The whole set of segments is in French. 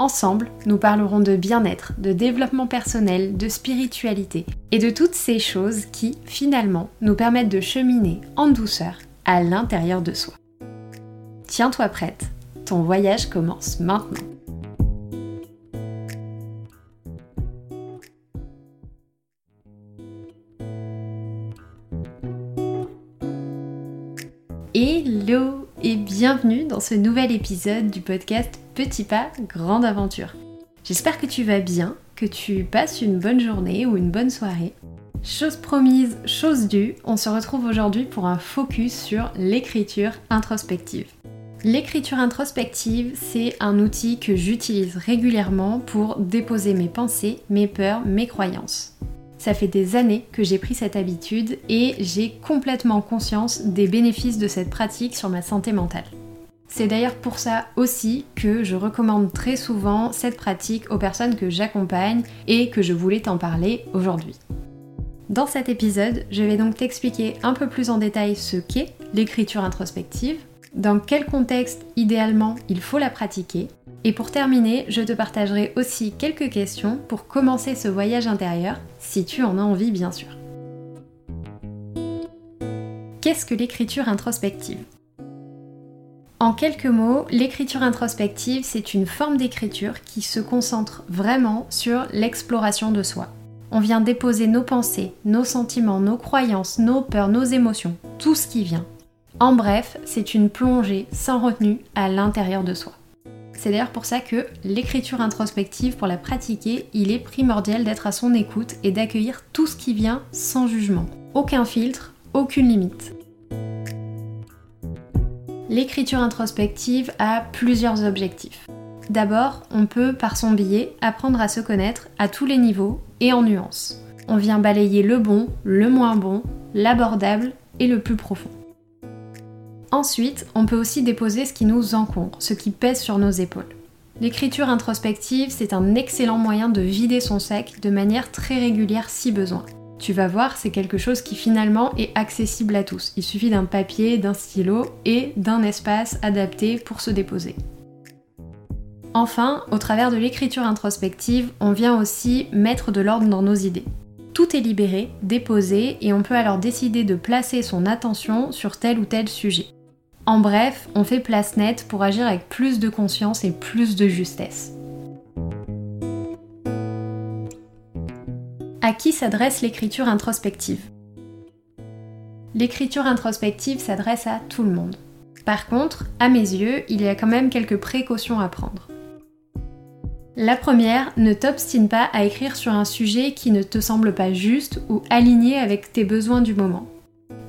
Ensemble, nous parlerons de bien-être, de développement personnel, de spiritualité et de toutes ces choses qui, finalement, nous permettent de cheminer en douceur à l'intérieur de soi. Tiens-toi prête, ton voyage commence maintenant. Hello et bienvenue dans ce nouvel épisode du podcast Petit pas, grande aventure. J'espère que tu vas bien, que tu passes une bonne journée ou une bonne soirée. Chose promise, chose due, on se retrouve aujourd'hui pour un focus sur l'écriture introspective. L'écriture introspective, c'est un outil que j'utilise régulièrement pour déposer mes pensées, mes peurs, mes croyances. Ça fait des années que j'ai pris cette habitude et j'ai complètement conscience des bénéfices de cette pratique sur ma santé mentale. C'est d'ailleurs pour ça aussi que je recommande très souvent cette pratique aux personnes que j'accompagne et que je voulais t'en parler aujourd'hui. Dans cet épisode, je vais donc t'expliquer un peu plus en détail ce qu'est l'écriture introspective, dans quel contexte idéalement il faut la pratiquer, et pour terminer, je te partagerai aussi quelques questions pour commencer ce voyage intérieur, si tu en as envie bien sûr. Qu'est-ce que l'écriture introspective? En quelques mots, l'écriture introspective, c'est une forme d'écriture qui se concentre vraiment sur l'exploration de soi. On vient déposer nos pensées, nos sentiments, nos croyances, nos peurs, nos émotions, tout ce qui vient. En bref, c'est une plongée sans retenue à l'intérieur de soi. C'est d'ailleurs pour ça que l'écriture introspective, pour la pratiquer, il est primordial d'être à son écoute et d'accueillir tout ce qui vient sans jugement. Aucun filtre, aucune limite. L'écriture introspective a plusieurs objectifs. D'abord, on peut, par son biais, apprendre à se connaître à tous les niveaux et en nuances. On vient balayer le bon, le moins bon, l'abordable et le plus profond. Ensuite, on peut aussi déposer ce qui nous encombre, ce qui pèse sur nos épaules. L'écriture introspective, c'est un excellent moyen de vider son sac de manière très régulière si besoin. Tu vas voir, c'est quelque chose qui finalement est accessible à tous. Il suffit d'un papier, d'un stylo et d'un espace adapté pour se déposer. Enfin, au travers de l'écriture introspective, on vient aussi mettre de l'ordre dans nos idées. Tout est libéré, déposé, et on peut alors décider de placer son attention sur tel ou tel sujet. En bref, on fait place nette pour agir avec plus de conscience et plus de justesse. À qui s'adresse l'écriture introspective? L'écriture introspective s'adresse à tout le monde. Par contre, à mes yeux, il y a quand même quelques précautions à prendre. La première, ne t'obstine pas à écrire sur un sujet qui ne te semble pas juste ou aligné avec tes besoins du moment.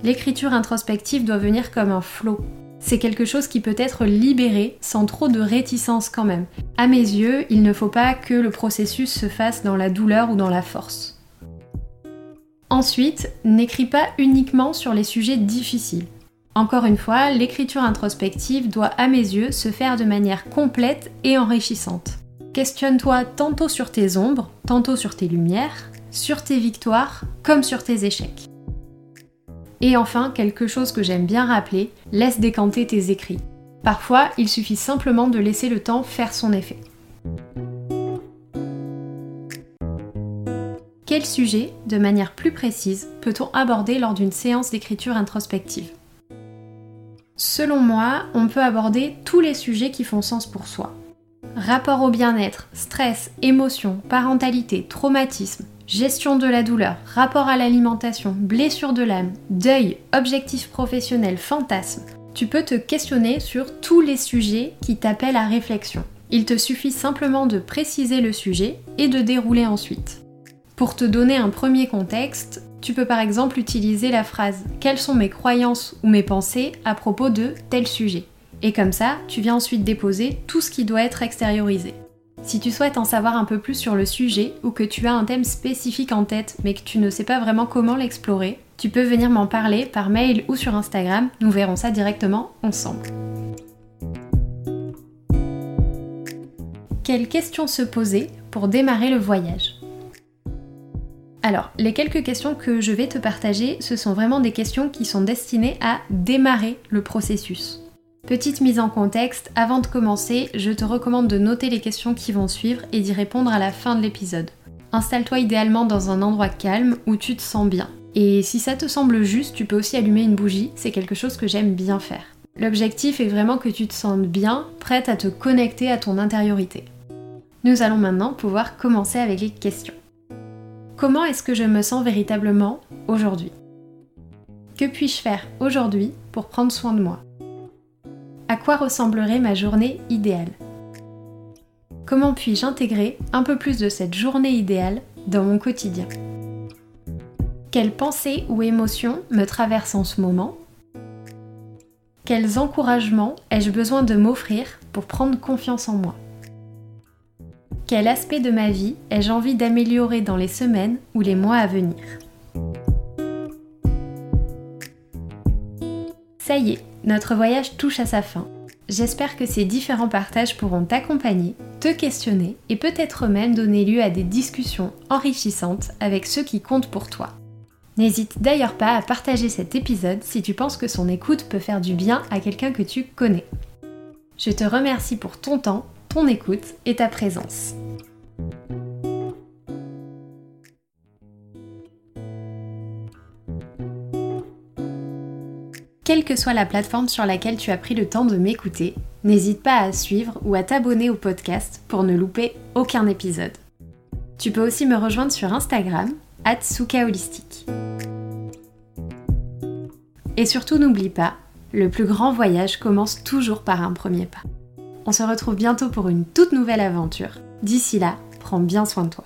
L'écriture introspective doit venir comme un flot. C'est quelque chose qui peut être libéré sans trop de réticence quand même. À mes yeux, il ne faut pas que le processus se fasse dans la douleur ou dans la force. Ensuite, n'écris pas uniquement sur les sujets difficiles. Encore une fois, l'écriture introspective doit à mes yeux se faire de manière complète et enrichissante. Questionne-toi tantôt sur tes ombres, tantôt sur tes lumières, sur tes victoires comme sur tes échecs. Et enfin, quelque chose que j'aime bien rappeler, laisse décanter tes écrits. Parfois, il suffit simplement de laisser le temps faire son effet. Quel sujet, de manière plus précise, peut-on aborder lors d'une séance d'écriture introspective? Selon moi, on peut aborder tous les sujets qui font sens pour soi. Rapport au bien-être, stress, émotion, parentalité, traumatisme, gestion de la douleur, rapport à l'alimentation, blessure de l'âme, deuil, objectifs professionnels, fantasmes. Tu peux te questionner sur tous les sujets qui t'appellent à réflexion. Il te suffit simplement de préciser le sujet et de dérouler ensuite. Pour te donner un premier contexte, tu peux par exemple utiliser la phrase Quelles sont mes croyances ou mes pensées à propos de tel sujet Et comme ça, tu viens ensuite déposer tout ce qui doit être extériorisé. Si tu souhaites en savoir un peu plus sur le sujet ou que tu as un thème spécifique en tête mais que tu ne sais pas vraiment comment l'explorer, tu peux venir m'en parler par mail ou sur Instagram, nous verrons ça directement ensemble. Quelles questions se poser pour démarrer le voyage? Alors, les quelques questions que je vais te partager, ce sont vraiment des questions qui sont destinées à démarrer le processus. Petite mise en contexte, avant de commencer, je te recommande de noter les questions qui vont suivre et d'y répondre à la fin de l'épisode. Installe-toi idéalement dans un endroit calme où tu te sens bien. Et si ça te semble juste, tu peux aussi allumer une bougie, c'est quelque chose que j'aime bien faire. L'objectif est vraiment que tu te sentes bien, prête à te connecter à ton intériorité. Nous allons maintenant pouvoir commencer avec les questions. Comment est-ce que je me sens véritablement aujourd'hui? Que puis-je faire aujourd'hui pour prendre soin de moi? À quoi ressemblerait ma journée idéale? Comment puis-je intégrer un peu plus de cette journée idéale dans mon quotidien? Quelles pensées ou émotions me traversent en ce moment? Quels encouragements ai-je besoin de m'offrir pour prendre confiance en moi? Quel aspect de ma vie ai-je envie d'améliorer dans les semaines ou les mois à venir Ça y est, notre voyage touche à sa fin. J'espère que ces différents partages pourront t'accompagner, te questionner et peut-être même donner lieu à des discussions enrichissantes avec ceux qui comptent pour toi. N'hésite d'ailleurs pas à partager cet épisode si tu penses que son écoute peut faire du bien à quelqu'un que tu connais. Je te remercie pour ton temps ton écoute et ta présence. Quelle que soit la plateforme sur laquelle tu as pris le temps de m'écouter, n'hésite pas à suivre ou à t'abonner au podcast pour ne louper aucun épisode. Tu peux aussi me rejoindre sur Instagram, Holistique. Et surtout n'oublie pas, le plus grand voyage commence toujours par un premier pas. On se retrouve bientôt pour une toute nouvelle aventure. D'ici là, prends bien soin de toi.